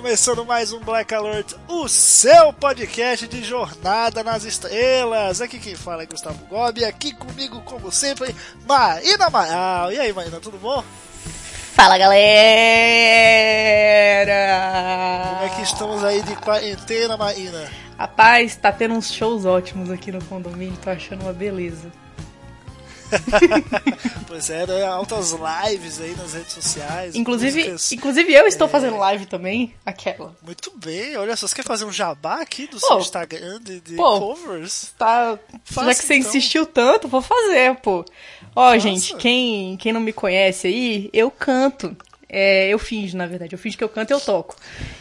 Começando mais um Black Alert, o seu podcast de jornada nas estrelas. Aqui quem fala é Gustavo Gobi, aqui comigo, como sempre, Marina Amaral. E aí, Marina, tudo bom? Fala galera! Como é que estamos aí de quarentena, Marina? Rapaz, tá tendo uns shows ótimos aqui no condomínio, tô achando uma beleza. Pois é, né, altas lives aí nas redes sociais. Inclusive, músicas- inclusive eu estou fazendo live também, aquela. Muito bem, olha só, você quer fazer um jabá aqui do Pô. seu Instagram de, de Pô. covers? Tá, Faça, já que você então. insistiu tanto, vou fazer, pô. Ó, gente, quem, quem não me conhece aí, eu canto. É, eu finjo, na verdade. Eu finjo que eu canto e eu toco.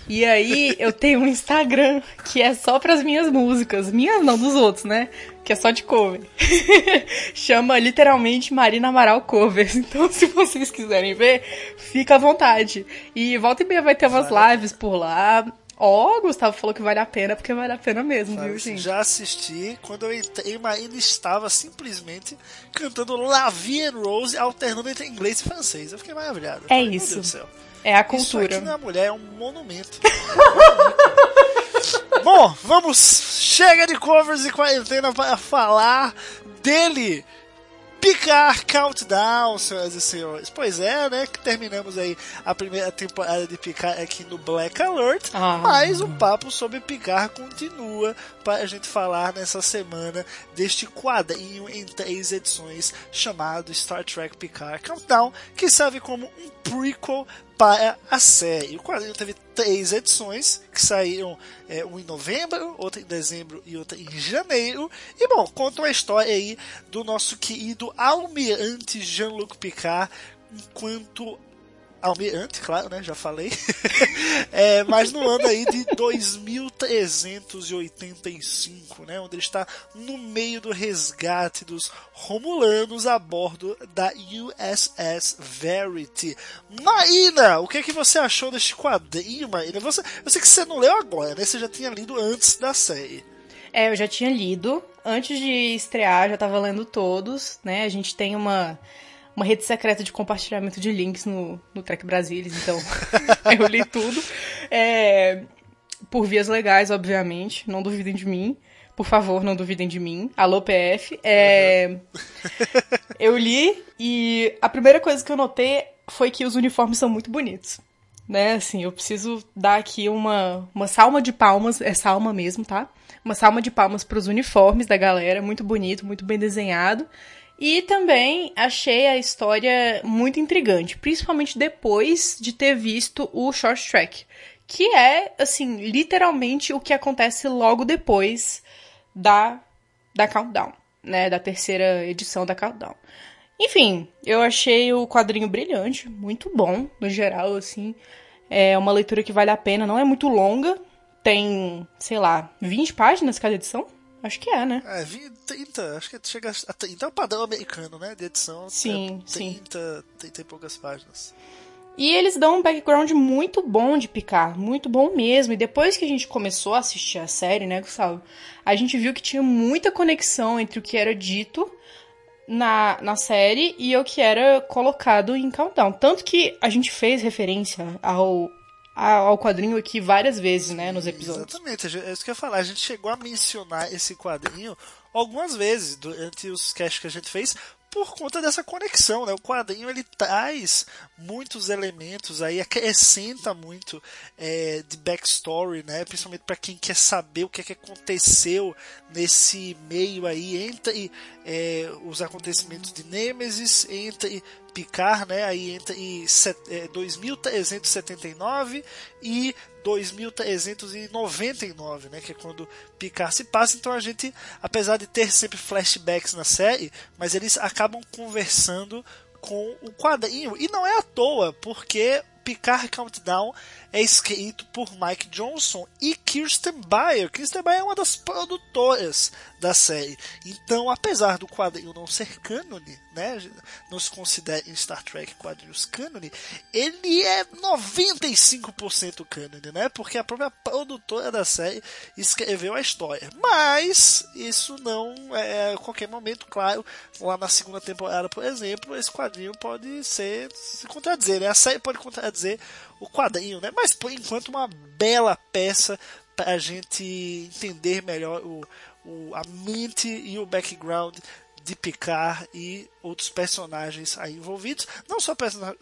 E aí, eu tenho um Instagram que é só pras minhas músicas. Minhas não, dos outros, né? Que é só de cover. Chama literalmente Marina Amaral Covers. Então, se vocês quiserem ver, fica à vontade. E volta e meia vai ter umas lives por lá. Ó, o Gustavo falou que vale a pena, porque vale a pena mesmo, Sabe, viu, gente? Já assisti, quando eu entrei, Marina estava simplesmente cantando La Vie en Rose, alternando entre inglês e francês. Eu fiquei maravilhado. É Falei, isso. Meu Deus do céu. É a Isso cultura. aqui não é mulher, é um monumento. Bom, vamos. Chega de covers e quarentena para falar dele. Picar Countdown, senhoras e senhores. Pois é, né? Que terminamos aí a primeira temporada de Picar aqui no Black Alert. Ah. Mas o papo sobre Picar continua para a gente falar nessa semana deste quadrinho em três edições chamado Star Trek Picard Countdown, que serve como um prequel para a série. O quadrinho teve três edições que saíram é, uma em novembro, outra em dezembro e outra em janeiro. E bom, conta a história aí do nosso querido almirante Jean-Luc Picard enquanto almirante, claro, né? Já falei. é, mas no ano aí de 2385, né? Onde ele está no meio do resgate dos Romulanos a bordo da USS Verity. Maína, o que é que você achou deste quadrinho, Maína? Você, eu sei que você não leu agora, né? Você já tinha lido antes da série. É, eu já tinha lido. Antes de estrear, já tava lendo todos, né? A gente tem uma, uma rede secreta de compartilhamento de links no, no Trek Brasilis, então eu li tudo. É, por vias legais, obviamente. Não duvidem de mim. Por favor, não duvidem de mim. Alô, PF. É, eu li e a primeira coisa que eu notei foi que os uniformes são muito bonitos. Né, assim, eu preciso dar aqui uma, uma salma de palmas, é salma mesmo, tá? Uma salma de palmas pros uniformes da galera, muito bonito, muito bem desenhado. E também achei a história muito intrigante, principalmente depois de ter visto o Short Track, que é, assim, literalmente o que acontece logo depois da, da Countdown, né? Da terceira edição da Countdown. Enfim, eu achei o quadrinho brilhante, muito bom, no geral, assim. É uma leitura que vale a pena, não é muito longa. Tem, sei lá, 20 páginas cada edição? Acho que é, né? É, 20, 30, acho que chega a 30. É o padrão americano, né? De edição. Sim, é sim. 30, 30 e poucas páginas. E eles dão um background muito bom de Picard, muito bom mesmo. E depois que a gente começou a assistir a série, né, Gustavo? A gente viu que tinha muita conexão entre o que era dito na, na série e o que era colocado em Countdown. Tanto que a gente fez referência ao, ao quadrinho aqui várias vezes, né, nos episódios. Exatamente, é isso que eu ia falar. A gente chegou a mencionar esse quadrinho algumas vezes durante os casts que a gente fez por conta dessa conexão, né? O quadrinho ele traz muitos elementos aí, acrescenta muito é, de backstory, né? Principalmente para quem quer saber o que, é que aconteceu nesse meio aí entre é, os acontecimentos de Nemesis, entre Picard, né? Aí entre set, é, 2379 e 2399, né, que é quando Picard se passa. Então a gente, apesar de ter sempre flashbacks na série, mas eles acabam conversando com o quadrinho. E não é à toa, porque Picard Countdown é escrito por Mike Johnson e Kirsten Bayer. Kirsten Bayer é uma das produtoras da série. Então, apesar do quadrinho não ser cânone, né, não se considera em Star Trek quadrinhos cânone, ele é 95% cânone, né, porque a própria produtora da série escreveu a história. Mas isso não é a qualquer momento, claro, lá na segunda temporada, por exemplo, esse quadrinho pode ser se contradizer, né? A série pode contradizer o quadrinho, né? Mas por enquanto uma bela peça para a gente entender melhor o, o, a mente e o background de Picard e outros personagens aí envolvidos. Não só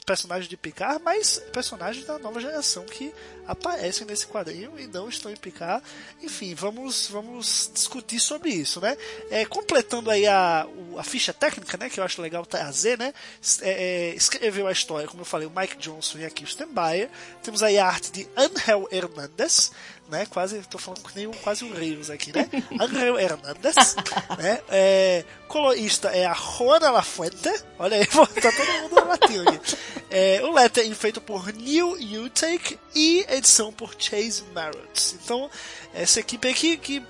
personagens de Picard, mas personagens da nova geração que aparecem nesse quadrinho e não estão em Picard. Enfim, vamos, vamos discutir sobre isso, né? É, completando aí a, a ficha técnica, né? Que eu acho legal trazer, né? É, é, escreveu a história, como eu falei, o Mike Johnson e a Kirsten Bayer. Temos aí a arte de Angel Hernandez né? Quase, tô falando com nenhum, quase um Reis aqui, né? Angel Hernandez, né? É, colorista é a Juana Lafuente, olha aí, tá todo mundo latino aqui. É, o lettering feito por Neil Utake e edição por Chase Marrott. Então, essa equipe aqui que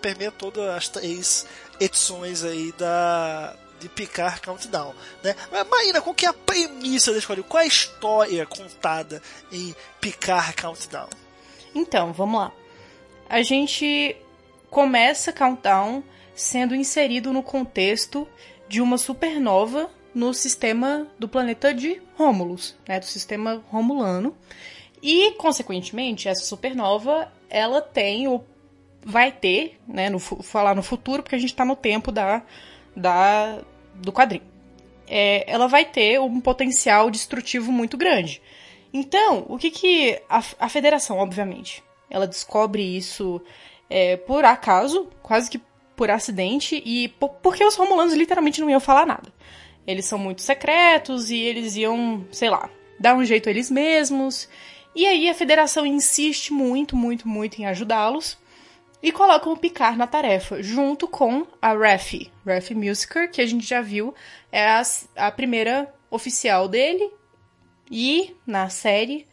permeia todas as três edições aí da de Picard Countdown, né? Mas Marina, qual que é a premissa desse quadrinho? Qual é a história contada em Picard Countdown? Então, vamos lá. A gente começa Countdown sendo inserido no contexto de uma supernova no sistema do planeta de Romulus, né, do sistema romulano. E, consequentemente, essa supernova, ela tem o vai ter, né, no, falar no futuro, porque a gente está no tempo da, da do quadrinho. É, ela vai ter um potencial destrutivo muito grande. Então, o que que a, a federação, obviamente, ela descobre isso é, por acaso, quase que por acidente, e porque os romulanos literalmente não iam falar nada. Eles são muito secretos e eles iam, sei lá, dar um jeito eles mesmos. E aí a federação insiste muito, muito, muito em ajudá-los e coloca o Picard na tarefa, junto com a Raffi, Raffi Musiker, que a gente já viu, é a, a primeira oficial dele e na série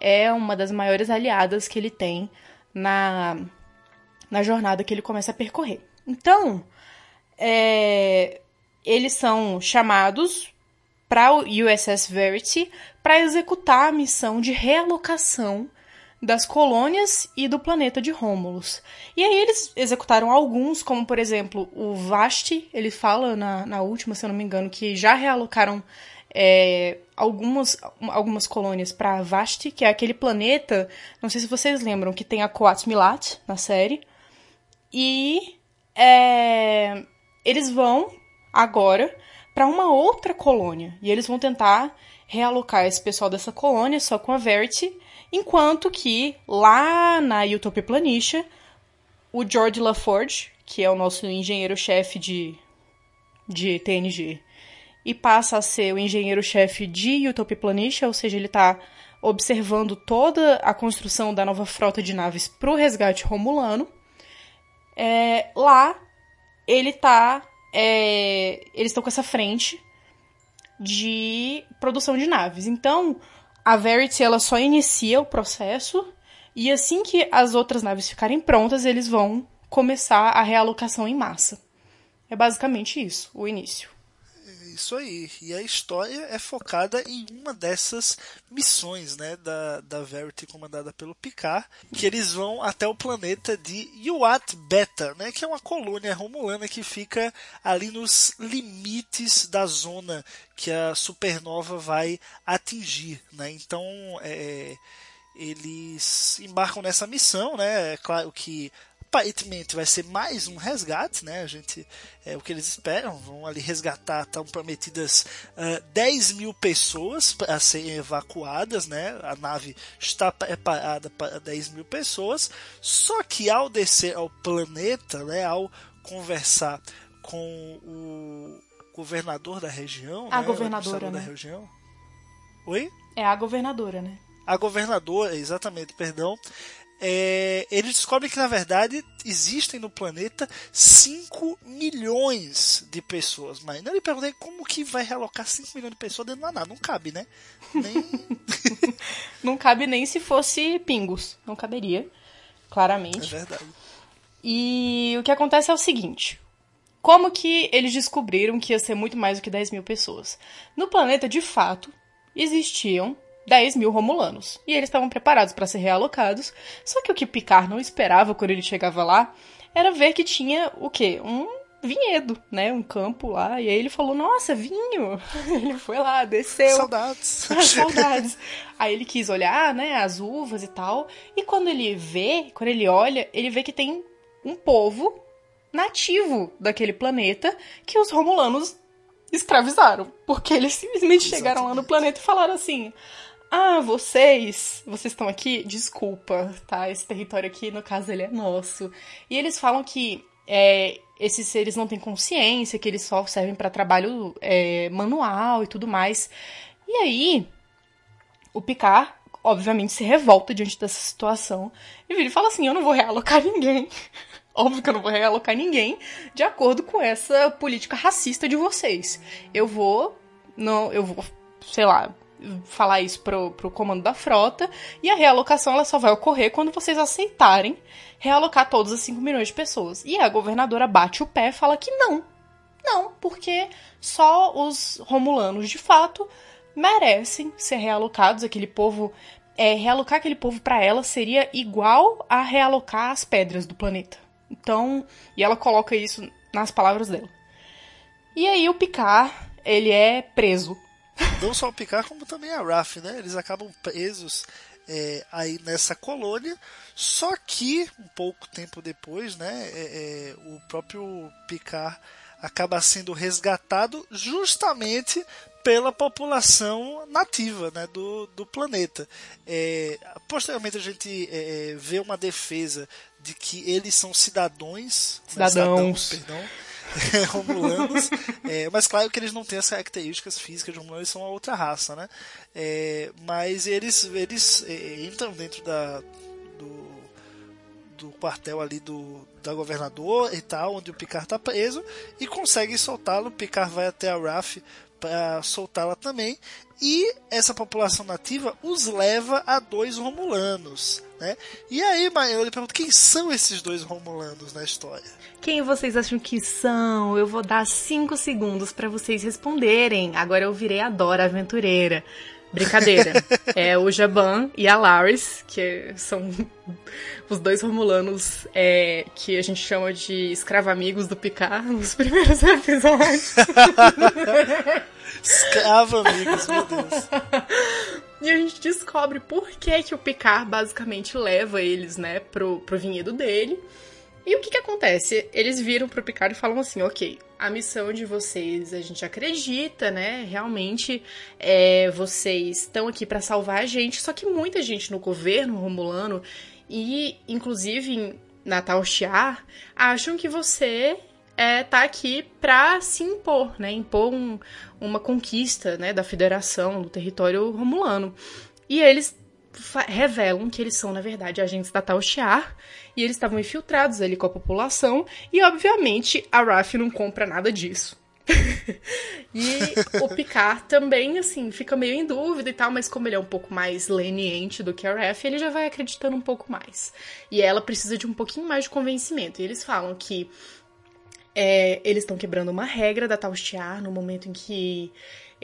é uma das maiores aliadas que ele tem na, na jornada que ele começa a percorrer. Então, é, eles são chamados para o USS Verity para executar a missão de realocação das colônias e do planeta de Rômulus. E aí eles executaram alguns, como por exemplo o Vasti, ele fala na, na última, se eu não me engano, que já realocaram é, algumas, algumas colônias para Vasti, que é aquele planeta, não sei se vocês lembram, que tem a Coats Milat na série. E é, eles vão agora para uma outra colônia. E eles vão tentar realocar esse pessoal dessa colônia só com a Verity, enquanto que lá na Utopia Planitia, o George LaForge, que é o nosso engenheiro-chefe de, de TNG, e passa a ser o engenheiro-chefe de Utopia Planitia, ou seja, ele está observando toda a construção da nova frota de naves para o resgate romulano. É, lá, ele tá. É, eles estão com essa frente de produção de naves. Então, a Verity ela só inicia o processo e assim que as outras naves ficarem prontas, eles vão começar a realocação em massa. É basicamente isso, o início. Isso aí. E a história é focada em uma dessas missões, né, da, da Verity comandada pelo Picard, que eles vão até o planeta de Yuat Beta, né, que é uma colônia romulana que fica ali nos limites da zona que a supernova vai atingir, né? Então, é, eles embarcam nessa missão, né? É claro que aparentemente vai ser mais um resgate, né? A gente é o que eles esperam, vão ali resgatar, estão prometidas uh, ah, 10 mil pessoas para serem evacuadas, né? A nave está preparada para 10 mil pessoas, só que ao descer ao planeta, né? Ao conversar com o governador da região, a né? governadora, né? da região. Oi? É a governadora, né? a governadora, exatamente, perdão, é, ele descobre que na verdade existem no planeta 5 milhões de pessoas. Mas não lhe perguntei como que vai realocar 5 milhões de pessoas dentro da nada. Não cabe, né? Nem... Não cabe nem se fosse pingos. Não caberia, é claramente. verdade. E o que acontece é o seguinte: como que eles descobriram que ia ser muito mais do que 10 mil pessoas? No planeta, de fato, existiam 10 mil romulanos. E eles estavam preparados para ser realocados. Só que o que Picard não esperava quando ele chegava lá era ver que tinha o quê? Um vinhedo, né? Um campo lá. E aí ele falou: Nossa, vinho! Ele foi lá, desceu. Saudades. Ah, Saudades. Aí ele quis olhar, né, as uvas e tal. E quando ele vê, quando ele olha, ele vê que tem um povo nativo daquele planeta que os romulanos escravizaram. Porque eles simplesmente chegaram lá no Exatamente. planeta e falaram assim: Ah, vocês, vocês estão aqui? Desculpa, tá? Esse território aqui, no caso, ele é nosso. E eles falam que é, esses seres não têm consciência, que eles só servem para trabalho é, manual e tudo mais. E aí, o Picard, obviamente, se revolta diante dessa situação e vira e fala assim: Eu não vou realocar ninguém. Óbvio que eu não vou realocar ninguém de acordo com essa política racista de vocês. Eu vou. Não, eu vou, sei lá, falar isso pro, pro comando da frota. E a realocação ela só vai ocorrer quando vocês aceitarem realocar todas as 5 milhões de pessoas. E a governadora bate o pé e fala que não. Não, porque só os romulanos de fato merecem ser realocados. Aquele povo. É, realocar aquele povo para ela seria igual a realocar as pedras do planeta. Então, e ela coloca isso nas palavras dela. E aí o Picard, ele é preso. Não só o Picard, como também a Raf, né? Eles acabam presos é, aí nessa colônia. Só que, um pouco tempo depois, né? é, é, o próprio Picard acaba sendo resgatado justamente pela população nativa né, do, do planeta. É, posteriormente a gente é, é, vê uma defesa de que eles são cidadãos, né, Cidadãos. cidadãos, perdão, romulanos, é, mas claro que eles não têm as características físicas de romulanos, eles são uma outra raça, né? É, mas eles, eles é, entram dentro da, do, do quartel ali do, da governador e tal, onde o Picard tá preso, e conseguem soltá-lo. Picard vai até a Raf para soltá-la também, e essa população nativa os leva a dois romulanos. Né? E aí, Maio, eu lhe pergunto, quem são esses dois romulanos na história? Quem vocês acham que são? Eu vou dar 5 segundos pra vocês responderem. Agora eu virei a Dora Aventureira. Brincadeira. é o Jaban e a Laris, que são os dois romulanos é, que a gente chama de escravo-amigos do Picard nos primeiros episódios. Escravo, amigos, meu Deus. E a gente descobre por que, que o Picard basicamente leva eles, né, pro, pro vinhedo dele. E o que que acontece? Eles viram pro Picard e falam assim, ok, a missão de vocês a gente acredita, né? Realmente é, vocês estão aqui pra salvar a gente, só que muita gente no governo romulano e inclusive em Natal Shiar acham que você é, tá aqui pra se impor, né? Impor um- uma conquista, né, da federação, do território romulano. E eles revelam que eles são, na verdade, agentes da Tal Shiar, e eles estavam infiltrados ali com a população, e obviamente a Raf não compra nada disso. e o Picard também, assim, fica meio em dúvida e tal, mas como ele é um pouco mais leniente do que a Raf, ele já vai acreditando um pouco mais. E ela precisa de um pouquinho mais de convencimento. E eles falam que é, eles estão quebrando uma regra da Taustiar no momento em que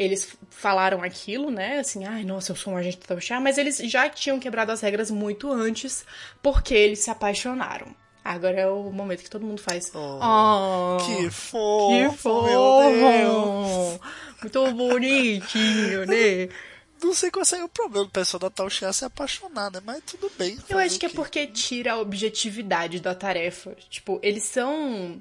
eles falaram aquilo, né? Assim, ai, nossa, eu sou um agente da Taustiar, mas eles já tinham quebrado as regras muito antes porque eles se apaixonaram. Agora é o momento que todo mundo faz. Oh, Oh, Que que fofo, Deus. fofo! Muito bonitinho, né? Não sei qual seria o problema do pessoal da Tal Chia se apaixonar, né? Mas tudo bem. Eu acho que é porque tira a objetividade da tarefa. Tipo, eles são.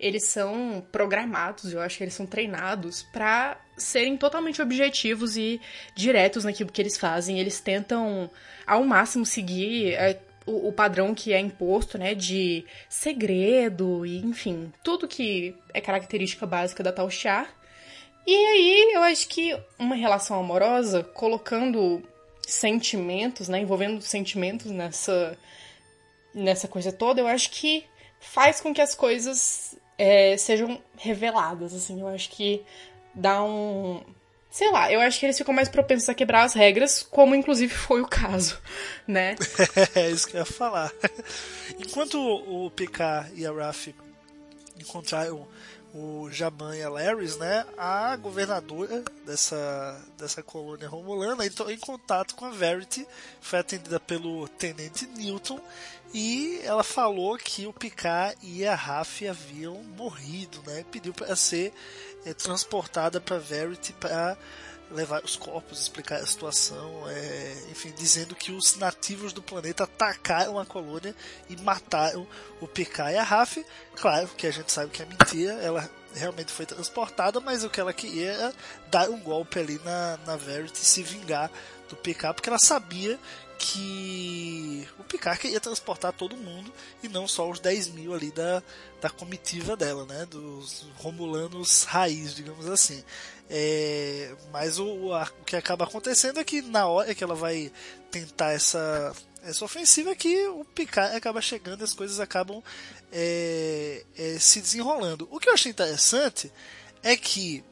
Eles são programados, eu acho que eles são treinados pra serem totalmente objetivos e diretos naquilo que eles fazem. Eles tentam, ao máximo, seguir é, o, o padrão que é imposto, né? De segredo e, enfim, tudo que é característica básica da Tal Char. E aí, eu acho que uma relação amorosa, colocando sentimentos, né? Envolvendo sentimentos nessa, nessa coisa toda, eu acho que faz com que as coisas é, sejam reveladas, assim. Eu acho que dá um. Sei lá, eu acho que eles ficam mais propensos a quebrar as regras, como inclusive foi o caso, né? é isso que eu ia falar. Enquanto o Picard e a Raf encontraram o Jaban e a Larrys, né, a governadora dessa, dessa colônia romulana entrou em contato com a Verity, foi atendida pelo tenente Newton e ela falou que o Picard e a Raf haviam morrido, né, pediu para ser é, transportada para Verity para levar os corpos, explicar a situação, é, enfim, dizendo que os nativos do planeta atacaram a colônia e mataram o Picard e a Raf. Claro que a gente sabe que é mentira, ela realmente foi transportada, mas o que ela queria era dar um golpe ali na, na Verity e se vingar do Picard, porque ela sabia que o Picard queria transportar todo mundo e não só os 10 mil ali da, da comitiva dela, né? Dos Romulanos raiz, digamos assim. É, mas o, a, o que acaba acontecendo é que na hora que ela vai tentar essa, essa ofensiva é que o Picard acaba chegando e as coisas acabam é, é, se desenrolando. O que eu achei interessante é que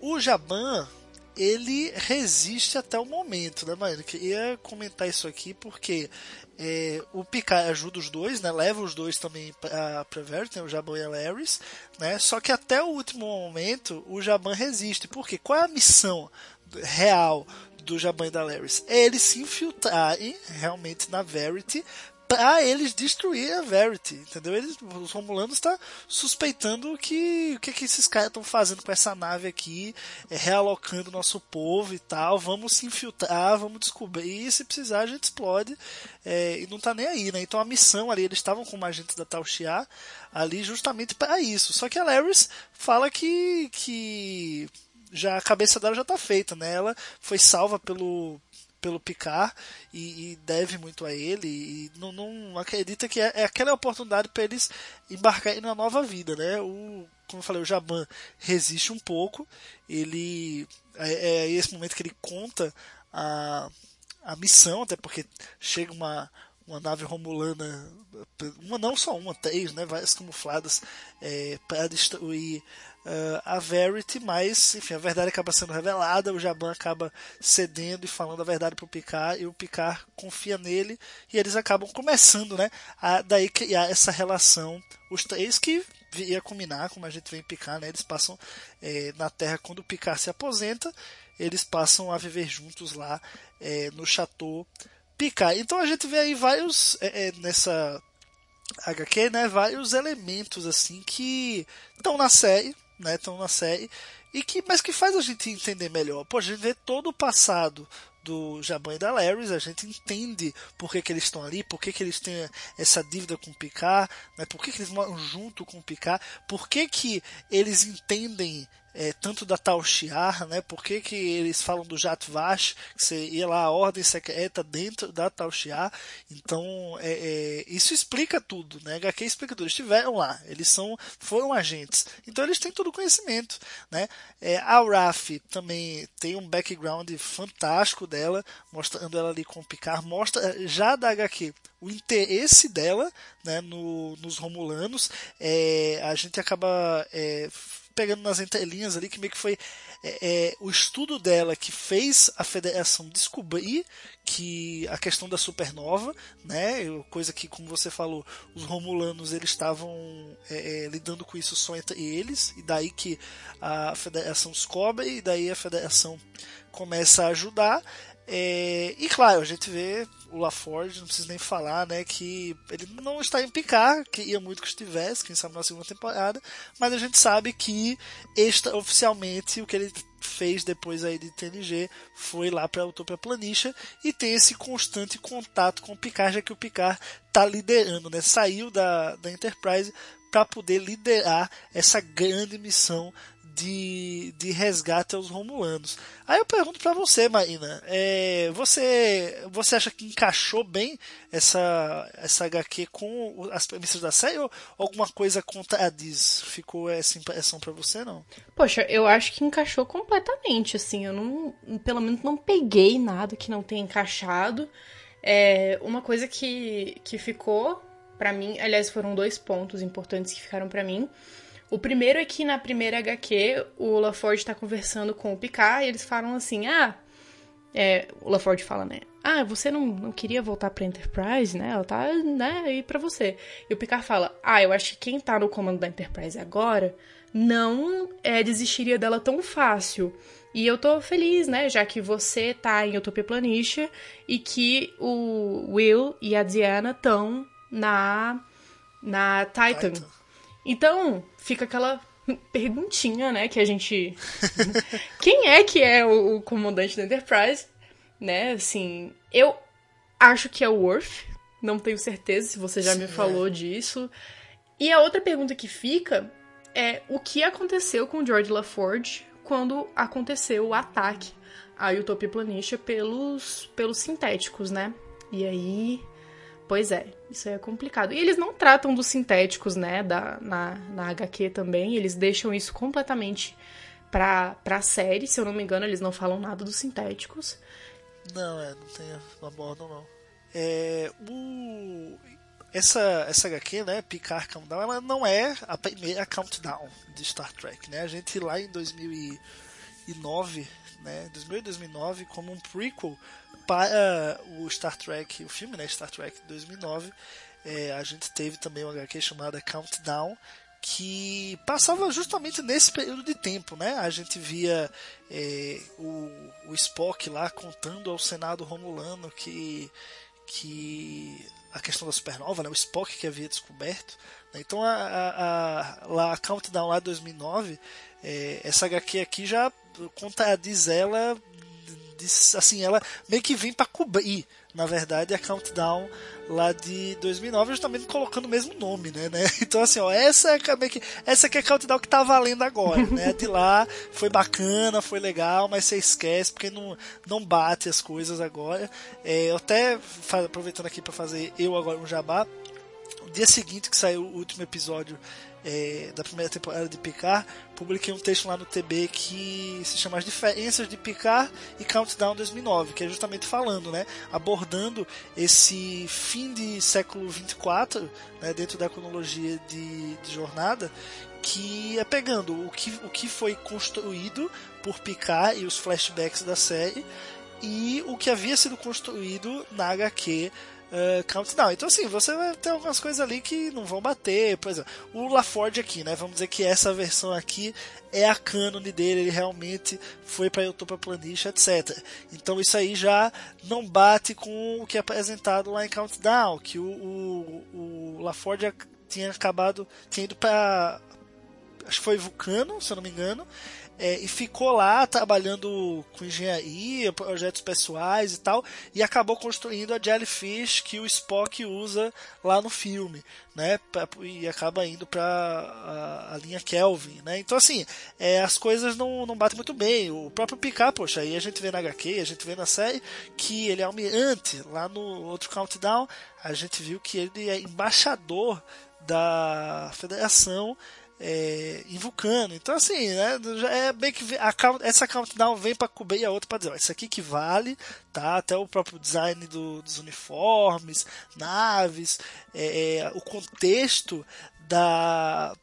o Jaban ele resiste até o momento, né, mano? Queria comentar isso aqui porque é, o Picard ajuda os dois, né? Leva os dois também pra, pra Verity, né, o Jaban e a Larrys, né? Só que até o último momento o Jaban resiste. Por quê? Qual é a missão real do Jaban e da Larrys? É eles se infiltrarem realmente na Verity para eles destruir a Verity, entendeu? Eles, os Romulanos estão tá suspeitando que o que, que esses caras estão fazendo com essa nave aqui, é, realocando nosso povo e tal. Vamos se infiltrar, vamos descobrir. E se precisar a gente explode é, e não tá nem aí, né? Então a missão ali eles estavam com agentes da Tal Shiar ali justamente para isso. Só que a Larrys fala que que já a cabeça dela já tá feita, né? Ela foi salva pelo pelo Picard e, e, deve muito a ele e não, não acredita que é, é aquela oportunidade para eles embarcarem na nova vida, né? O, como eu falei, o Jaban resiste um pouco, ele é, é esse momento que ele conta a, a missão, até porque chega uma uma nave romulana, uma não só uma, três, né, várias camufladas é, para destruir uh, a Verity, mas enfim, a verdade acaba sendo revelada, o Jaban acaba cedendo e falando a verdade para o Picard, e o Picard confia nele, e eles acabam começando né, a daí criar essa relação, os três que ia combinar, como a gente vê em Picard, né, eles passam é, na Terra quando o Picard se aposenta, eles passam a viver juntos lá é, no Chateau Picard. Então a gente vê aí vários é, é nessa HQ, né, vários elementos assim que estão na série, né? Estão na série. E que, mas que faz a gente entender melhor. Pô, a gente vê todo o passado do Jaban e da Larry, a gente entende por que, que eles estão ali, por que, que eles têm essa dívida com o Picard, né? por que, que eles moram junto com o Picard, por que, que eles entendem é, tanto da Tal Shiar, né? Por que, que eles falam do Jatvash, que seria lá a ordem secreta dentro da Tal Shiar. Então, é, é, isso explica tudo, né? HQ explica tudo. Eles estiveram lá, eles são, foram agentes. Então, eles têm todo o conhecimento, né? É, a Raf também tem um background fantástico dela, mostrando ela ali com o Picard, mostra já da HQ o interesse dela né, no, nos Romulanos. É, a gente acaba é, pegando nas entrelinhas ali que meio que foi é, é, o estudo dela que fez a federação descobrir que a questão da supernova, né, coisa que como você falou, os romulanos eles estavam é, é lidando com isso só entre eles e daí que a federação descobre e daí a federação começa a ajudar é, e claro, a gente vê o LaForge, não preciso nem falar, né, que ele não está em picar, que ia muito que estivesse, quem sabe na segunda temporada, mas a gente sabe que extra oficialmente o que ele fez depois aí de TNG foi lá para Utopia Planitia e tem esse constante contato com o Picard, já que o Picard está liderando, né, saiu da, da Enterprise para poder liderar essa grande missão de, de resgate aos Romulanos. Aí eu pergunto para você, Marina, é, você você acha que encaixou bem essa essa HQ com as premissas da série ou alguma coisa contradiz? Ficou essa impressão para você não? Poxa, eu acho que encaixou completamente, assim, eu não, pelo menos não peguei nada que não tenha encaixado. É, uma coisa que, que ficou para mim, aliás, foram dois pontos importantes que ficaram para mim. O primeiro é que na primeira HQ o LaForge tá conversando com o Picard e eles falam assim: ah. É, o LaForge fala, né? Ah, você não, não queria voltar pra Enterprise, né? Ela tá, né, aí pra você. E o Picard fala: Ah, eu acho que quem tá no comando da Enterprise agora não é, desistiria dela tão fácil. E eu tô feliz, né? Já que você tá em Utopia Planitia e que o Will e a Diana estão na, na Titan. Titan. Então, fica aquela perguntinha, né, que a gente... Quem é que é o, o, comandante da Enterprise, né, assim... Eu acho que é o Worf, não tenho certeza se você já Sim, me falou é. disso. E a outra pergunta que fica é o que aconteceu com George LaForge quando aconteceu o ataque à Utopia Planitia pelos, pelos sintéticos, né? E aí Pois é, isso é complicado. E eles não tratam dos sintéticos, né, da, na, na HQ também, eles deixam isso completamente pra, pra série, se eu não me engano, eles não falam nada dos sintéticos. Não, é, não tem, não abordam não. É, o, essa, essa HQ, né, Picard Countdown, ela não é a primeira Countdown de Star Trek, né, a gente lá em 2009, né, 2000 2009, como um prequel, para o Star Trek, o filme, né, Star Trek 2009, é, a gente teve também uma HQ chamada Countdown, que passava justamente nesse período de tempo, né? A gente via é, o, o, Spock lá contando ao Senado Romulano que, que a questão da supernova, né? o Spock que havia descoberto. Né? Então a, a, a, lá, Countdown lá 2009, é, essa HQ aqui já contradiz ela assim, ela meio que vem para cobrir, na verdade, a Countdown lá de 2009, justamente colocando o mesmo nome, né? né? Então, assim, ó, essa é meio que, essa que é a Countdown que tá valendo agora, né? De lá foi bacana, foi legal, mas você esquece porque não, não bate as coisas agora. É, eu até, aproveitando aqui para fazer eu agora um jabá, no dia seguinte que saiu o último episódio é, da primeira temporada de Picard, publiquei um texto lá no TB que se chama As Diferenças de Picard e Countdown 2009, que é justamente falando, né, abordando esse fim de século 24, né, dentro da cronologia de, de jornada, que é pegando o que, o que foi construído por Picard e os flashbacks da série e o que havia sido construído na HQ uh, Countdown. Então, assim, você vai ter algumas coisas ali que não vão bater. Por exemplo, o LaForge aqui, né? Vamos dizer que essa versão aqui é a cânone dele, ele realmente foi para Utopia Planitia, etc. Então isso aí já não bate com o que é apresentado lá em Countdown, que o, o, o LaForge tinha acabado, tinha ido para acho que foi Vulcano, se eu não me engano, é, e ficou lá trabalhando com engenharia, projetos pessoais e tal, e acabou construindo a Jellyfish que o Spock usa lá no filme, né? Pra, e acaba indo para a, a, linha Kelvin, né? Então assim, é, as coisas não, não batem muito bem. O próprio Picard, poxa, aí a gente vê na HQ, a gente vê na série que ele é almirante. Lá no outro Countdown, a gente viu que ele é embaixador da Federação é, em Vulcano. Então, assim, né, é bem que a, essa countdown vem para cobrir a outra para dizer: ó, isso aqui que vale, tá? Até o próprio design do, dos uniformes, naves, é, é, o contexto da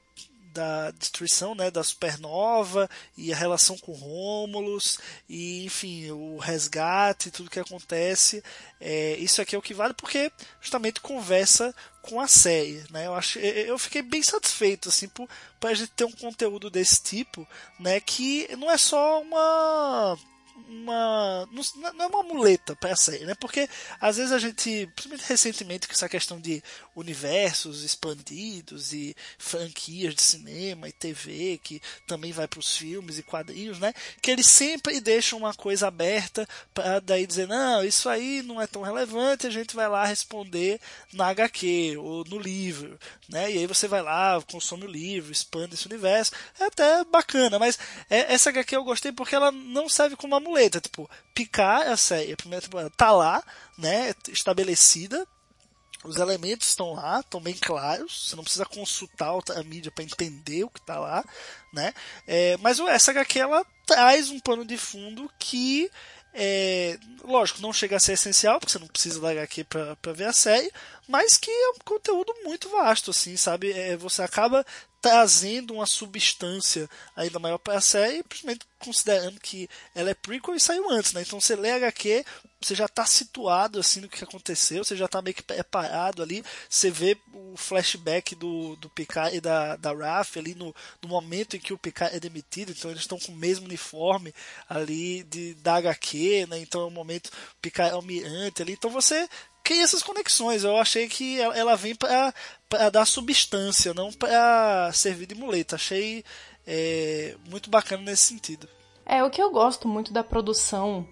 da destruição né, da supernova e a relação com Rômulus e enfim o resgate tudo que acontece é, isso aqui é o que vale porque justamente conversa com a série né? Eu acho eu fiquei bem satisfeito assim por para a gente ter um conteúdo desse tipo né que não é só uma uma. Não é uma muleta pra série, né? Porque às vezes a gente, principalmente recentemente, com essa questão de universos expandidos e franquias de cinema e TV, que também vai para os filmes e quadrinhos, né? Que eles sempre deixam uma coisa aberta para daí dizer, não, isso aí não é tão relevante, a gente vai lá responder na HQ ou no livro, né? E aí você vai lá, consome o livro, expande esse universo. É até bacana, mas é, essa HQ eu gostei porque ela não serve como uma muleta. Tipo, picar a série, a primeira temporada tá lá, né? Estabelecida. Os elementos estão lá, estão bem claros. Você não precisa consultar a mídia para entender o que está lá, né? É, mas essa HQ ela traz um pano de fundo que é, lógico, não chega a ser essencial, porque você não precisa da HQ para ver a série, mas que é um conteúdo muito vasto, assim, sabe? É, você acaba trazendo uma substância ainda maior para a série, principalmente considerando que ela é prequel e saiu antes, né? Então você lê HQ, você já está situado assim no que aconteceu, você já está meio que preparado ali, você vê o flashback do, do Picard e da, da Raf ali no, no momento em que o Picard é demitido, então eles estão com o mesmo uniforme ali de, da HQ, né? Então é o momento o Picard é almirante ali, então você cria essas conexões. Eu achei que ela vem para dar substância, não para servir de muleta. Achei é, muito bacana nesse sentido. É, o que eu gosto muito da produção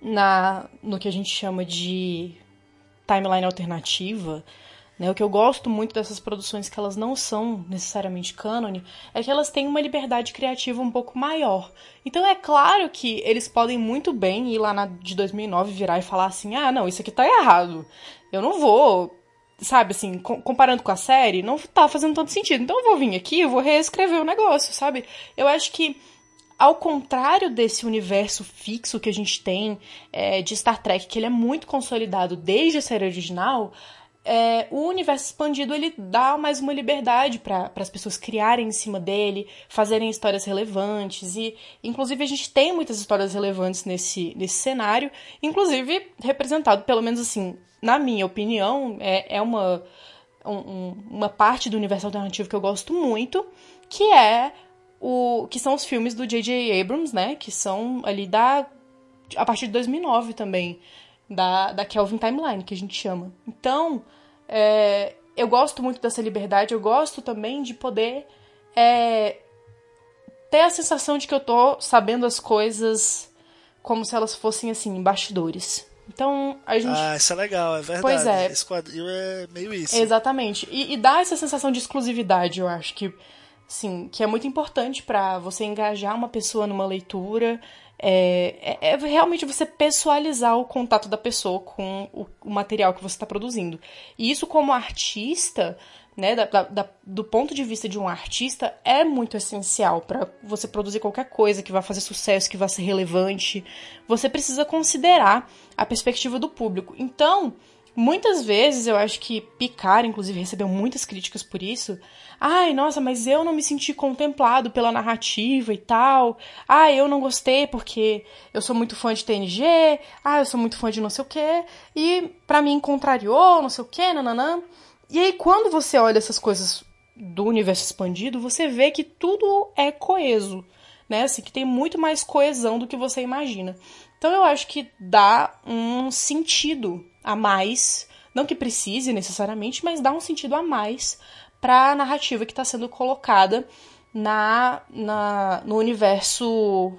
na no que a gente chama de timeline alternativa, né? O que eu gosto muito dessas produções que elas não são necessariamente cânone é que elas têm uma liberdade criativa um pouco maior. Então é claro que eles podem muito bem ir lá na de 2009 virar e falar assim: "Ah, não, isso aqui tá errado. Eu não vou sabe, assim, comparando com a série, não tá fazendo tanto sentido. Então eu vou vir aqui, eu vou reescrever o negócio, sabe? Eu acho que ao contrário desse universo fixo que a gente tem é, de Star Trek, que ele é muito consolidado desde a série original, é, o universo expandido ele dá mais uma liberdade para as pessoas criarem em cima dele, fazerem histórias relevantes e, inclusive, a gente tem muitas histórias relevantes nesse, nesse cenário, inclusive representado, pelo menos assim, na minha opinião, é, é uma, um, uma parte do universo alternativo que eu gosto muito, que é o que são os filmes do J.J. Abrams, né? Que são ali da a partir de 2009 também da, da Kelvin Timeline que a gente chama. Então é, eu gosto muito dessa liberdade. Eu gosto também de poder é, ter a sensação de que eu tô sabendo as coisas como se elas fossem assim bastidores. Então, a gente. Ah, isso é legal, é verdade. Pois é. Esse quadril é meio isso. Exatamente. E, e dá essa sensação de exclusividade, eu acho que Sim, que é muito importante para você engajar uma pessoa numa leitura. É, é, é, realmente você pessoalizar o contato da pessoa com o, o material que você está produzindo. E isso, como artista, né, da, da, do ponto de vista de um artista, é muito essencial para você produzir qualquer coisa que vá fazer sucesso, que vá ser relevante. Você precisa considerar a perspectiva do público. Então, muitas vezes eu acho que Picard, inclusive, recebeu muitas críticas por isso Ai, nossa, mas eu não me senti contemplado pela narrativa e tal. Ai, eu não gostei porque eu sou muito fã de TNG. Ah, eu sou muito fã de não sei o quê. E pra mim contrariou, não sei o quê, nananã. E aí, quando você olha essas coisas do universo expandido, você vê que tudo é coeso, né? Assim, que tem muito mais coesão do que você imagina. Então eu acho que dá um sentido a mais, não que precise necessariamente, mas dá um sentido a mais para a narrativa que está sendo colocada na, na, no universo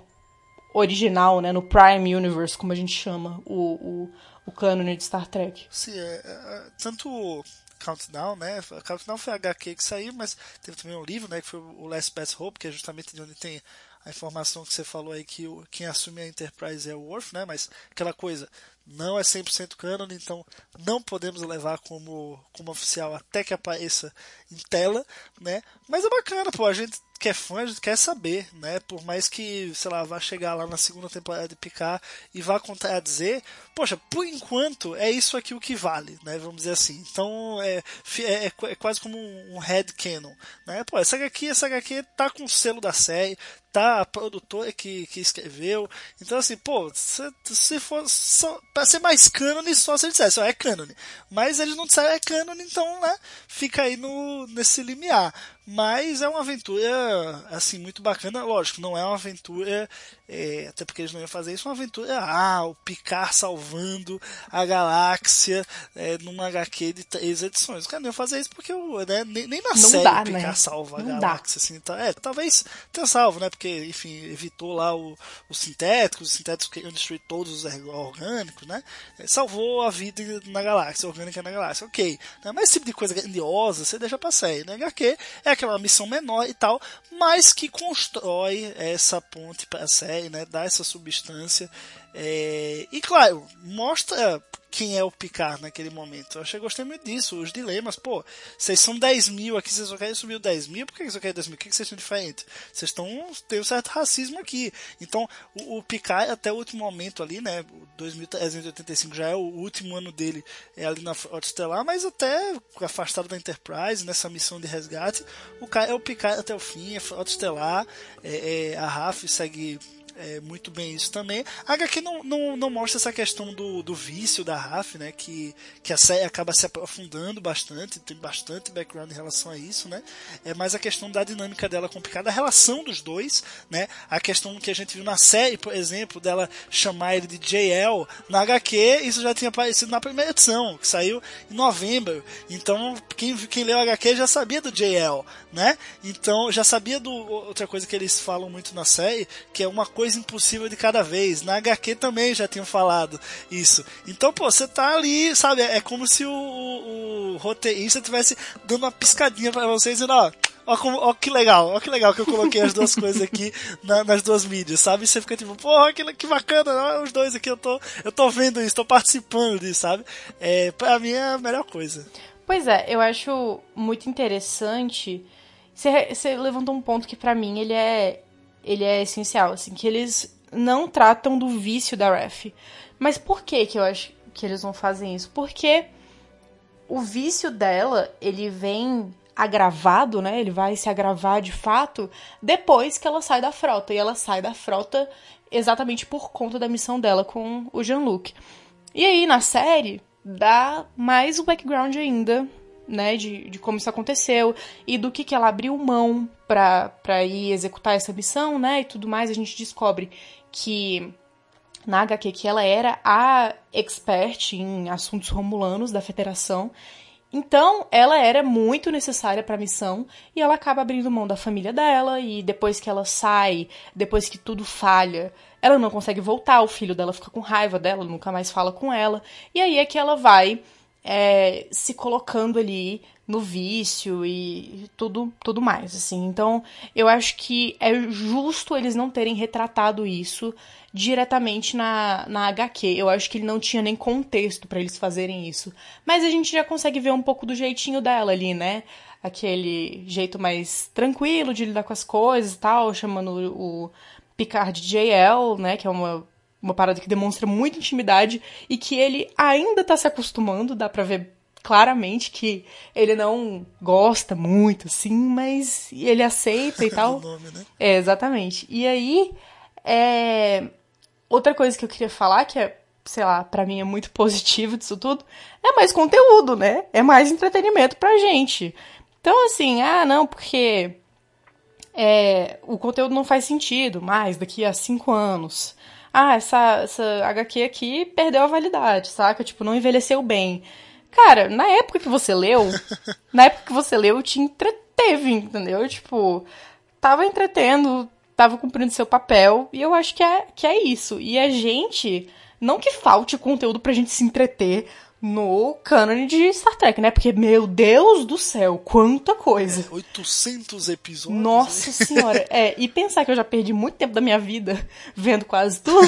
original, né, no Prime Universe, como a gente chama, o, o, o cânone de Star Trek. Sim, é, é, tanto Countdown, né? Countdown foi a HQ que saiu, mas teve também um livro, né? Que foi o Last Best Hope, que é justamente de onde tem a informação que você falou aí que o, quem assume a Enterprise é o Worf, né? Mas aquela coisa, não é 100% canon, então não podemos levar como, como oficial até que apareça em tela, né? Mas é bacana, pô, a gente que é fã, a gente quer saber, né? Por mais que, sei lá, vá chegar lá na segunda temporada de Picard e vá contradizer, poxa, por enquanto é isso aqui o que vale, né? Vamos dizer assim. Então é, é, é quase como um, um canon, né? Pô, essa HQ, essa HQ tá com o selo da série, tá a produtora que, que escreveu. Então, assim, pô, se, se for só, pra ser mais cânone, só se ele dissesse, ó, é cânone. Mas eles não disseram é cânone, então, né, fica aí no, nesse limiar. mas é uma aventura, assim, muito bacana. Lógico, não é uma aventura, é, até porque eles não iam fazer isso, uma aventura, ah, o Picard salvando a galáxia é, numa HQ de três edições. Os caras não iam fazer isso porque né, nem, nem na Não série dá, o Picard né? salva a Não galáxia. Assim, então, é, talvez tenha salvo, né? Porque, enfim, evitou lá o, os sintéticos, os sintéticos queriam destruir todos os orgânicos, né? É, salvou a vida na galáxia, orgânica na galáxia, ok. Né? Mas esse tipo de coisa grandiosa você deixa pra série, né? HQ é aquela missão menor e tal, mas que constrói essa ponte pra série, né? Dá essa substância. É... E claro, mostra quem é o Picard naquele momento. Eu achei gostei muito disso, os dilemas. Pô, vocês são 10 mil aqui, vocês só querem subir o 10 mil, por que vocês só querem 10 mil? O que vocês são diferentes? Vocês estão. tem um certo racismo aqui. Então, o, o Picard, até o último momento ali, né? 2385 já é o último ano dele é ali na Frota Estelar, mas até afastado da Enterprise, nessa missão de resgate, o cara é o Picard até o fim, é Frota Estelar, é, é, a RAF segue é, muito bem isso também. A HQ não, não, não mostra essa questão do, do vício da Raf, né? Que, que a série acaba se aprofundando bastante, tem bastante background em relação a isso, né? É mais a questão da dinâmica dela complicada, a relação dos dois, né? A questão que a gente viu na série, por exemplo, dela chamar ele de JL, na HQ isso já tinha aparecido na primeira edição, que saiu em novembro. Então, quem, quem leu a HQ já sabia do JL, né? Então, já sabia do outra coisa que eles falam muito na série, que é uma coisa impossível de cada vez. Na HQ também já tinham falado isso. Então, pô, você tá ali, sabe? É como se o, o, o roteirista tivesse dando uma piscadinha para vocês dizendo, ó. Ó, como, ó, que legal, ó que legal que eu coloquei as duas coisas aqui na, nas duas mídias, sabe? E você fica tipo, porra, que, que bacana, ó, os dois aqui, eu tô, eu tô vendo isso, tô participando disso, sabe? É, pra mim é a melhor coisa. Pois é, eu acho muito interessante. Você, você levantou um ponto que para mim ele é ele é essencial, assim, que eles não tratam do vício da ref. Mas por que que eu acho que eles não fazem isso? Porque o vício dela, ele vem agravado, né? Ele vai se agravar de fato depois que ela sai da frota. E ela sai da frota exatamente por conta da missão dela com o Jean-Luc. E aí, na série, dá mais o background ainda né, de, de como isso aconteceu e do que, que ela abriu mão pra ir executar essa missão, né, e tudo mais, a gente descobre que na HQ que ela era a expert em assuntos romulanos da Federação. Então, ela era muito necessária para a missão e ela acaba abrindo mão da família dela e depois que ela sai, depois que tudo falha, ela não consegue voltar, o filho dela fica com raiva dela, nunca mais fala com ela. E aí é que ela vai é, se colocando ali no vício e tudo, tudo mais, assim. Então, eu acho que é justo eles não terem retratado isso diretamente na, na HQ. Eu acho que ele não tinha nem contexto para eles fazerem isso. Mas a gente já consegue ver um pouco do jeitinho dela ali, né? Aquele jeito mais tranquilo de lidar com as coisas e tal, chamando o Picard de JL, né? Que é uma uma parada que demonstra muita intimidade e que ele ainda tá se acostumando, dá pra ver claramente que ele não gosta muito, assim, mas ele aceita e tal. nome, né? É, exatamente. E aí, é... outra coisa que eu queria falar, que é, sei lá, pra mim é muito positivo disso tudo, é mais conteúdo, né? É mais entretenimento pra gente. Então, assim, ah, não, porque é, o conteúdo não faz sentido mais daqui a cinco anos ah, essa, essa HQ aqui perdeu a validade, saca? Tipo, não envelheceu bem. Cara, na época que você leu, na época que você leu, te entreteve, entendeu? Tipo, tava entretendo, tava cumprindo seu papel, e eu acho que é, que é isso. E a gente, não que falte conteúdo pra gente se entreter, no cânone de Star Trek, né? Porque, meu Deus do céu, quanta coisa. É, 800 episódios. Nossa né? senhora. É, e pensar que eu já perdi muito tempo da minha vida vendo quase tudo.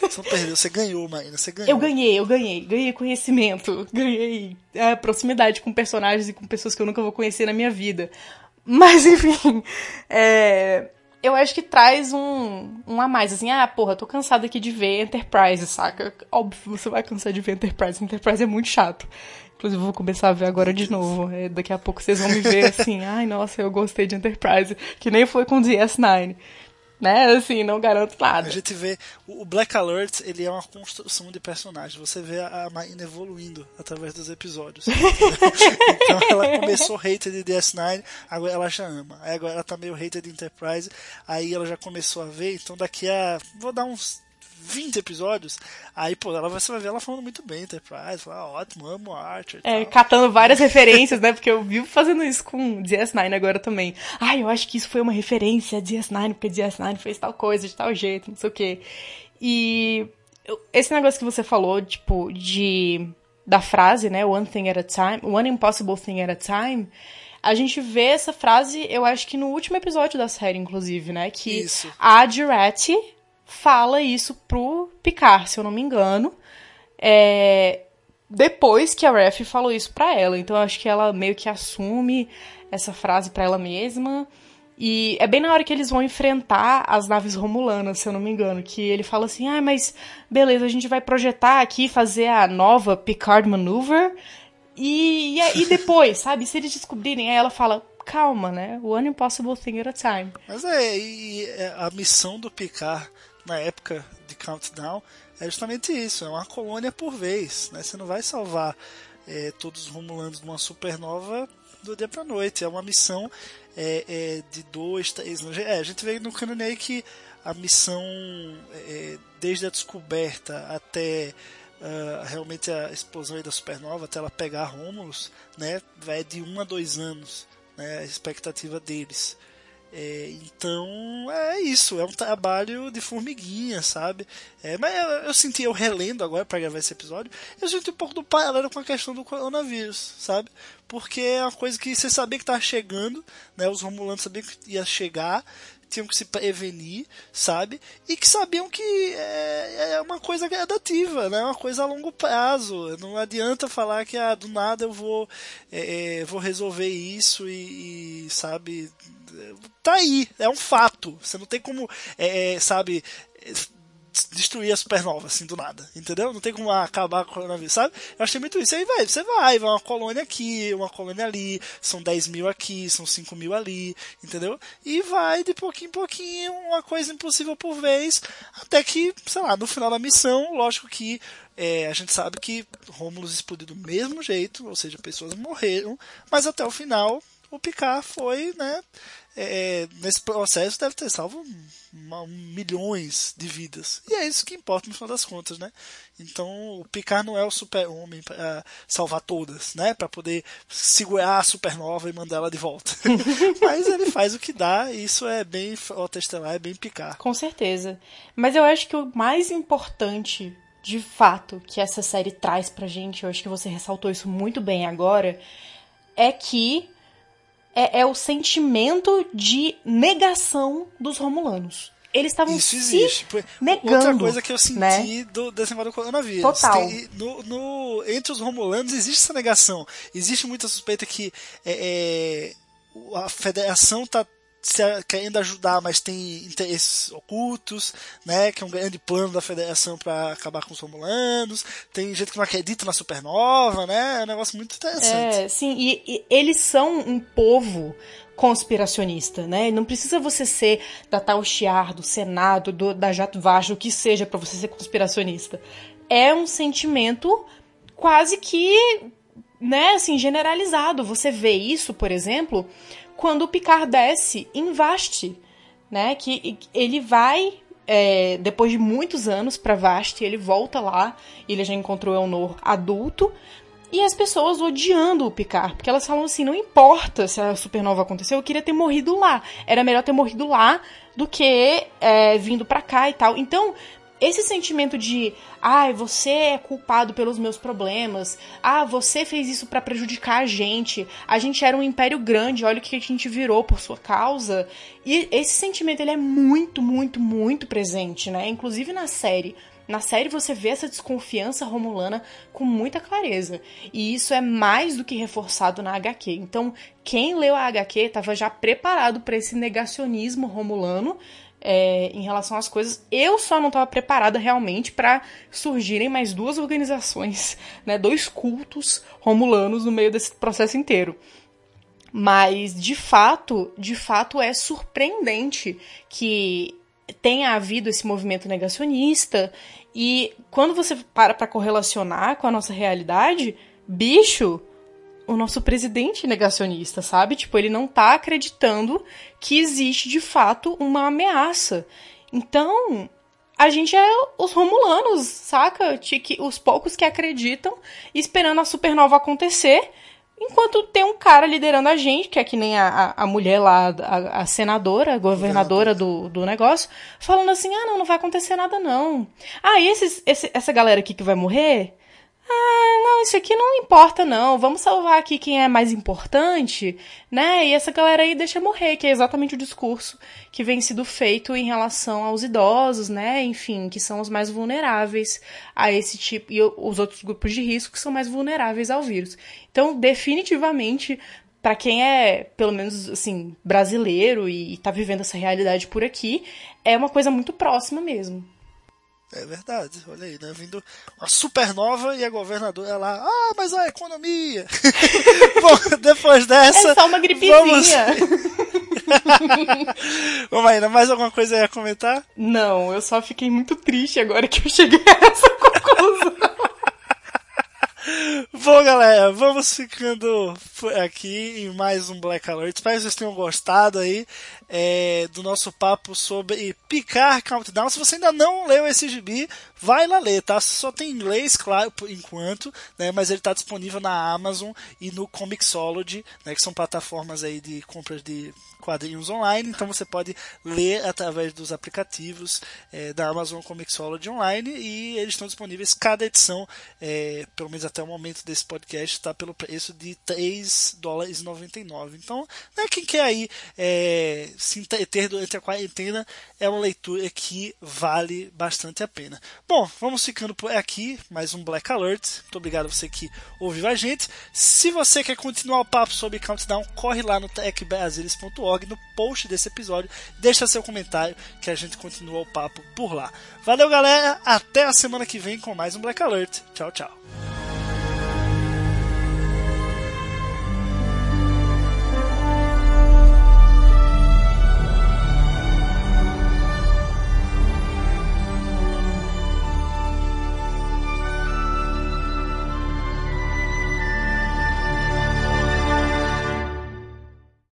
Você não perdeu, você ganhou, Maína, você ganhou. Eu ganhei, eu ganhei. Ganhei conhecimento, ganhei é, proximidade com personagens e com pessoas que eu nunca vou conhecer na minha vida. Mas, enfim, é, eu acho que traz um, um a mais, assim, ah, porra, tô cansado aqui de ver Enterprise, saca? Óbvio, você vai cansar de ver Enterprise, Enterprise é muito chato. Inclusive, vou começar a ver agora de novo. É, daqui a pouco vocês vão me ver assim, ai, nossa, eu gostei de Enterprise, que nem foi com DS9. Né? Assim, não garanto A nada. gente vê o Black Alert, ele é uma construção de personagem. Você vê a Marina evoluindo através dos episódios. então ela começou hater de DS9, agora ela já ama. Aí agora ela tá meio hater de Enterprise, aí ela já começou a ver, então daqui a vou dar uns 20 episódios, aí pô, ela você vai ver ela falando muito bem Enterprise, fala, ah, ótimo, amo o Archer. e É, tal. catando várias referências, né? Porque eu vivo fazendo isso com DS9 agora também. Ah, eu acho que isso foi uma referência a DS9, porque DS9 fez tal coisa, de tal jeito, não sei o quê. E esse negócio que você falou, tipo, de da frase, né? One thing at a time, one impossible thing at a time. A gente vê essa frase, eu acho que no último episódio da série, inclusive, né? Que Isso. a Duretti fala isso pro Picard, se eu não me engano. É, depois que a Ref falou isso pra ela. Então acho que ela meio que assume essa frase pra ela mesma. E é bem na hora que eles vão enfrentar as naves romulanas, se eu não me engano, que ele fala assim: "Ah, mas beleza, a gente vai projetar aqui, fazer a nova Picard Maneuver e, e aí depois, sabe? Se eles descobrirem, aí ela fala: "Calma, né? One impossible thing at a time." Mas é, e é, a missão do Picard na época de Countdown é justamente isso, é uma colônia por vez, né? Você não vai salvar é, todos os Romulanos de uma supernova do dia pra noite, é uma missão é, é, de dois, três. É, a gente vê no canon aí que a missão, é, desde a descoberta até ah, realmente a explosão da supernova, até ela pegar Romulus, né, vai de um a dois anos, né, a expectativa deles. É, então é isso, é um trabalho de formiguinha, sabe? É, mas eu, eu senti, eu relendo agora para gravar esse episódio, eu senti um pouco do paralelo com a questão do coronavírus, sabe? Porque é uma coisa que você sabia que estava chegando, né? Os romulanos sabiam que ia chegar, tinham que se prevenir, sabe? E que sabiam que é, é uma coisa gradativa, né? Uma coisa a longo prazo. Não adianta falar que ah, do nada eu vou, é, é, vou resolver isso e, e, sabe? Tá aí, é um fato. Você não tem como, é, é, sabe? Destruir a supernova, assim, do nada, entendeu? Não tem como acabar com o coronavírus, sabe? Eu achei muito isso. Aí, velho, você vai, vai uma colônia aqui, uma colônia ali, são 10 mil aqui, são 5 mil ali, entendeu? E vai de pouquinho em pouquinho, uma coisa impossível por vez, até que, sei lá, no final da missão, lógico que é, a gente sabe que Romulus explodiu do mesmo jeito, ou seja, pessoas morreram, mas até o final o Picard foi, né? É, nesse processo deve ter salvo uma, milhões de vidas. E é isso que importa no final das contas, né? Então o Picard não é o super-homem para salvar todas, né? Para poder segurar a supernova e mandar ela de volta. Mas ele faz o que dá e isso é bem Frota Estelar, é bem Picard. Com certeza. Mas eu acho que o mais importante, de fato, que essa série traz pra gente, eu acho que você ressaltou isso muito bem agora, é que é, é o sentimento de negação dos romulanos. Eles estavam se existe. Negando. Outra coisa que eu senti né? do, desse negócio do coronavírus. Total. Tem- no, no- entre os romulanos existe essa negação. Existe muita suspeita que é, é, a federação tá a- querendo ajudar, mas tem interesses ocultos, né? Que é um grande plano da federação para acabar com os romulanos. Tem gente que não acredita na supernova, né? É um negócio muito interessante. É, sim, e, e eles são um povo conspiracionista, né? Não precisa você ser da tal Chiar, do Senado, do, da Jato Vasco, o que seja pra você ser conspiracionista. É um sentimento quase que, né, assim, generalizado. Você vê isso, por exemplo, quando o Picard desce em Vasti, né? Que ele vai é, depois de muitos anos pra Vasti, ele volta lá, ele já encontrou Elnor adulto, e as pessoas odiando o Picard, porque elas falam assim, não importa se a supernova aconteceu, eu queria ter morrido lá. Era melhor ter morrido lá do que é, vindo pra cá e tal. Então, esse sentimento de, ai, você é culpado pelos meus problemas, ah, você fez isso pra prejudicar a gente, a gente era um império grande, olha o que a gente virou por sua causa. E esse sentimento ele é muito, muito, muito presente, né? Inclusive na série. Na série você vê essa desconfiança romulana com muita clareza. E isso é mais do que reforçado na HQ. Então, quem leu a HQ estava já preparado para esse negacionismo romulano é, em relação às coisas. Eu só não estava preparada realmente para surgirem mais duas organizações, né, dois cultos romulanos no meio desse processo inteiro. Mas de fato, de fato é surpreendente que tenha havido esse movimento negacionista. E quando você para pra correlacionar com a nossa realidade, bicho, o nosso presidente negacionista, sabe? Tipo, ele não tá acreditando que existe de fato uma ameaça. Então, a gente é os romulanos, saca? Os poucos que acreditam, esperando a supernova acontecer Enquanto tem um cara liderando a gente, que é que nem a, a, mulher lá, a, a senadora, a governadora do, do negócio, falando assim: ah, não, não vai acontecer nada não. Ah, e esses, esse, essa galera aqui que vai morrer? Ah, não, isso aqui não importa, não. Vamos salvar aqui quem é mais importante, né? E essa galera aí deixa morrer, que é exatamente o discurso que vem sido feito em relação aos idosos, né? Enfim, que são os mais vulneráveis a esse tipo. E os outros grupos de risco que são mais vulneráveis ao vírus. Então, definitivamente, para quem é, pelo menos, assim, brasileiro e tá vivendo essa realidade por aqui, é uma coisa muito próxima mesmo. É verdade, olha aí, né? Vindo uma supernova e a governadora lá, ah, mas a economia! Bom, depois dessa. É só uma gripezinha. Vamos, vamos aí, mais alguma coisa aí a comentar? Não, eu só fiquei muito triste agora que eu cheguei a essa conclusão. Bom, galera, vamos ficando aqui em mais um Black Alert. Espero que vocês tenham gostado aí é, do nosso papo sobre Picar Countdown. Se você ainda não leu esse gibi, vai lá ler, tá? Só tem inglês, claro, por enquanto, né? Mas ele está disponível na Amazon e no Comixology, né? Que são plataformas aí de compras de quadrinhos online. Então você pode ler através dos aplicativos é, da Amazon Comixology online e eles estão disponíveis cada edição, é, pelo menos até o momento desse podcast, está pelo preço de 3 dólares 99. Então, né, quem quer aí é, se entreter durante a quarentena é uma leitura que vale bastante a pena. Bom, vamos ficando por aqui, mais um Black Alert. Muito obrigado a você que ouviu a gente. Se você quer continuar o papo sobre Countdown, corre lá no techbrasilis.org, no post desse episódio, deixa seu comentário que a gente continua o papo por lá. Valeu, galera. Até a semana que vem com mais um Black Alert. Tchau, tchau.